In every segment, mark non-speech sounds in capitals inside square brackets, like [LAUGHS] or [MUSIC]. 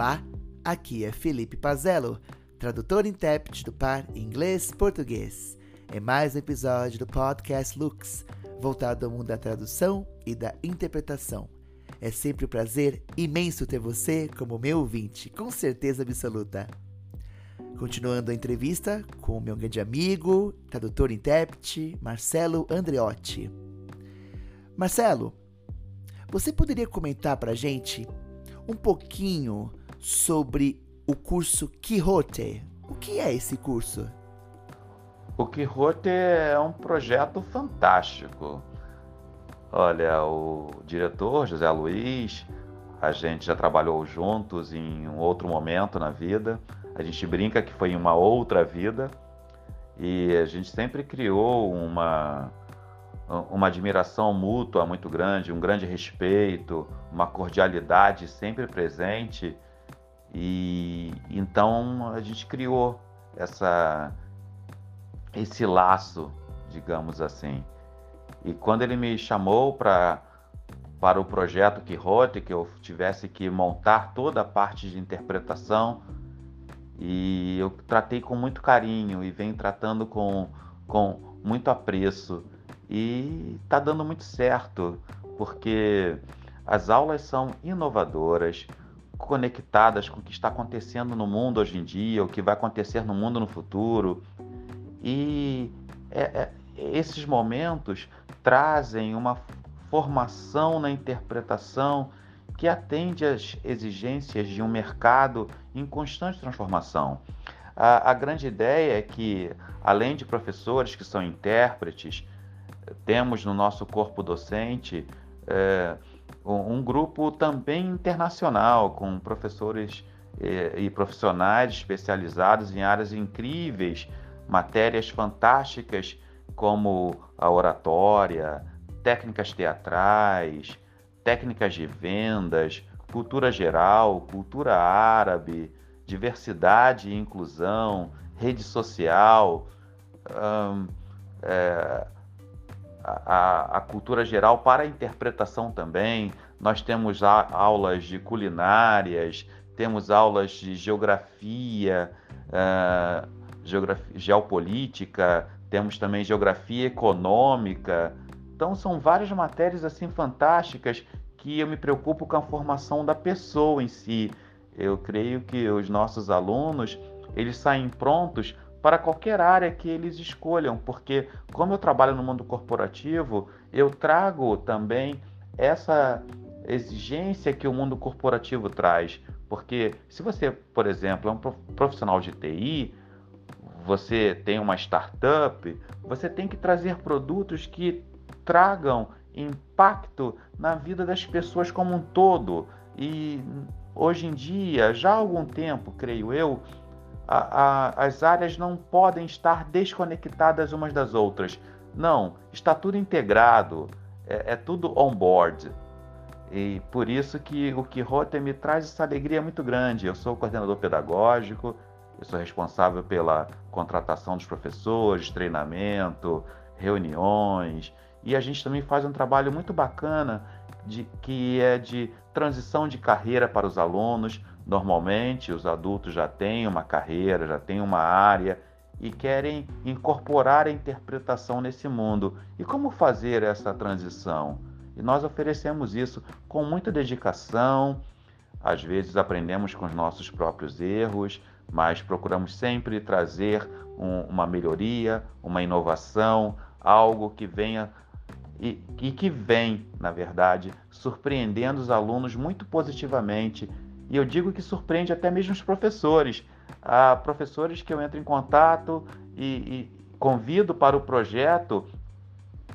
Olá, aqui é Felipe Pazello, tradutor e intérprete do par inglês-português. É mais um episódio do podcast Lux, voltado ao mundo da tradução e da interpretação. É sempre um prazer imenso ter você como meu ouvinte, com certeza absoluta. Continuando a entrevista com o meu grande amigo, tradutor e intérprete, Marcelo Andreotti. Marcelo, você poderia comentar para a gente um pouquinho sobre o curso Quixote? O que é esse curso? O Quixote é um projeto fantástico. Olha, o diretor José Luiz, a gente já trabalhou juntos em um outro momento na vida. A gente brinca que foi em uma outra vida e a gente sempre criou uma uma admiração mútua muito grande, um grande respeito, uma cordialidade sempre presente. E então a gente criou essa esse laço, digamos assim. E quando ele me chamou para para o projeto Quixote, que eu tivesse que montar toda a parte de interpretação, e eu tratei com muito carinho e venho tratando com, com muito apreço e está dando muito certo, porque as aulas são inovadoras, conectadas com o que está acontecendo no mundo hoje em dia, o que vai acontecer no mundo no futuro. E é, é, esses momentos trazem uma formação na interpretação que atende às exigências de um mercado em constante transformação. A, a grande ideia é que, além de professores que são intérpretes, temos no nosso corpo docente é, um grupo também internacional, com professores e, é, e profissionais especializados em áreas incríveis, matérias fantásticas como a oratória, técnicas teatrais, técnicas de vendas, cultura geral, cultura árabe, diversidade e inclusão, rede social, hum, é, a, a, cultura geral para a interpretação também. Nós temos a, aulas de culinárias, temos aulas de geografia, uh, geografia, geopolítica, temos também geografia econômica. Então são várias matérias assim fantásticas que eu me preocupo com a formação da pessoa em si. Eu creio que os nossos alunos eles saem prontos para qualquer área que eles escolham, porque como eu trabalho no mundo corporativo, eu trago também essa exigência que o mundo corporativo traz. Porque se você, por exemplo, é um profissional de TI, você tem uma startup, você tem que trazer produtos que tragam impacto na vida das pessoas como um todo. E hoje em dia, já há algum tempo, creio eu, a, a, as áreas não podem estar desconectadas umas das outras. Não, está tudo integrado, é, é tudo on board. E por isso que o Quixote me traz essa alegria muito grande. Eu sou coordenador pedagógico, eu sou responsável pela contratação dos professores, treinamento, reuniões, e a gente também faz um trabalho muito bacana de, que é de transição de carreira para os alunos. Normalmente, os adultos já têm uma carreira, já têm uma área e querem incorporar a interpretação nesse mundo. E como fazer essa transição? E nós oferecemos isso com muita dedicação. Às vezes aprendemos com os nossos próprios erros, mas procuramos sempre trazer um, uma melhoria, uma inovação, algo que venha e, e que vem, na verdade, surpreendendo os alunos muito positivamente. E eu digo que surpreende até mesmo os professores. Há professores que eu entro em contato e, e convido para o projeto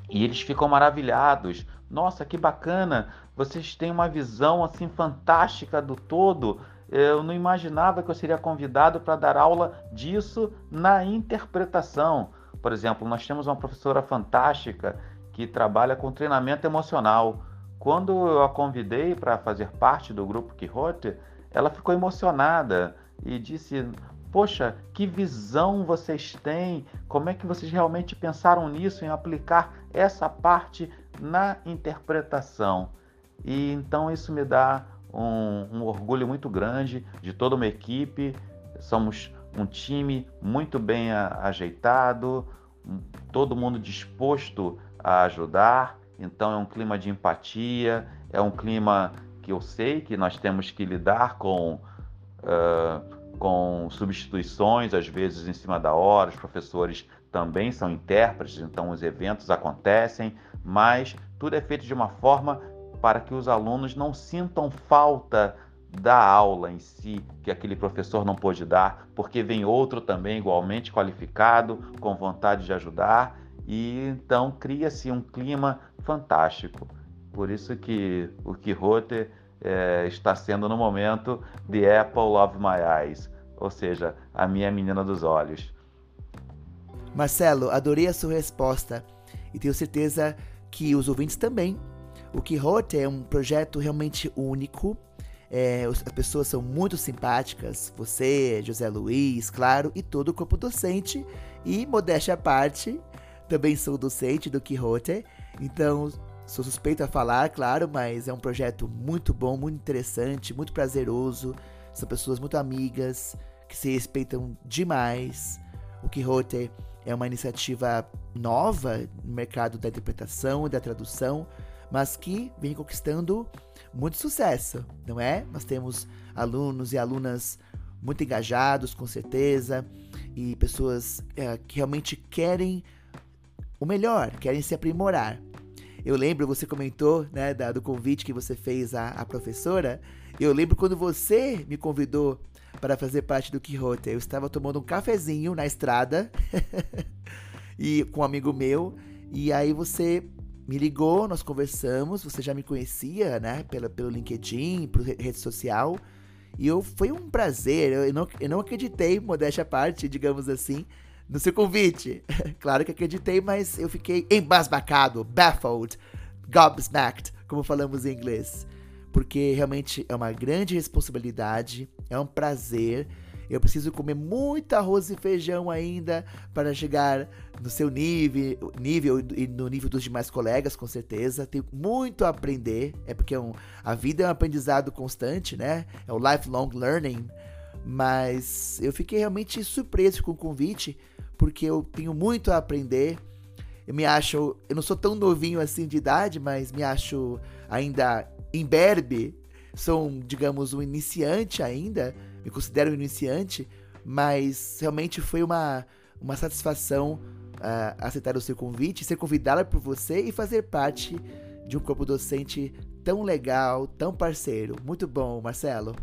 e eles ficam maravilhados. Nossa, que bacana! Vocês têm uma visão assim fantástica do todo. Eu não imaginava que eu seria convidado para dar aula disso na interpretação. Por exemplo, nós temos uma professora fantástica que trabalha com treinamento emocional. Quando eu a convidei para fazer parte do grupo Quixote, ela ficou emocionada e disse: Poxa, que visão vocês têm! Como é que vocês realmente pensaram nisso, em aplicar essa parte na interpretação? E então isso me dá um, um orgulho muito grande de toda uma equipe. Somos um time muito bem ajeitado, todo mundo disposto a ajudar. Então é um clima de empatia, é um clima que eu sei que nós temos que lidar com, uh, com substituições, às vezes em cima da hora. Os professores também são intérpretes, então os eventos acontecem, mas tudo é feito de uma forma para que os alunos não sintam falta da aula em si, que aquele professor não pôde dar, porque vem outro também igualmente qualificado, com vontade de ajudar, e então cria-se um clima fantástico. Por isso que o Quixote é, está sendo no momento The Apple of My Eyes, ou seja, a minha menina dos olhos. Marcelo, adorei a sua resposta e tenho certeza que os ouvintes também. O Quixote é um projeto realmente único é, as pessoas são muito simpáticas, você, José Luiz, claro, e todo o corpo docente. E, modéstia à parte, também sou docente do Quixote, então sou suspeito a falar, claro, mas é um projeto muito bom, muito interessante, muito prazeroso. São pessoas muito amigas, que se respeitam demais. O Quixote é uma iniciativa nova no mercado da interpretação e da tradução, mas que vem conquistando muito sucesso, não é? Nós temos alunos e alunas muito engajados, com certeza, e pessoas é, que realmente querem o melhor, querem se aprimorar. Eu lembro, você comentou, né, da, do convite que você fez à, à professora. Eu lembro quando você me convidou para fazer parte do Quixote. Eu estava tomando um cafezinho na estrada [LAUGHS] e com um amigo meu. E aí você me ligou, nós conversamos, você já me conhecia, né, pela, pelo LinkedIn, por rede social, e eu, foi um prazer, eu não, eu não acreditei, modéstia à parte, digamos assim, no seu convite. [LAUGHS] claro que acreditei, mas eu fiquei embasbacado, baffled, gobsmacked, como falamos em inglês. Porque realmente é uma grande responsabilidade, é um prazer, eu preciso comer muito arroz e feijão ainda para chegar no seu nível, nível e no nível dos demais colegas, com certeza. Tenho muito a aprender, é porque é um, a vida é um aprendizado constante, né? É o lifelong learning. Mas eu fiquei realmente surpreso com o convite, porque eu tenho muito a aprender. Eu me acho, eu não sou tão novinho assim de idade, mas me acho ainda imberbe. Sou, digamos, um iniciante ainda me considero um iniciante, mas realmente foi uma, uma satisfação uh, aceitar o seu convite, ser convidada por você e fazer parte de um corpo docente tão legal, tão parceiro. Muito bom, Marcelo.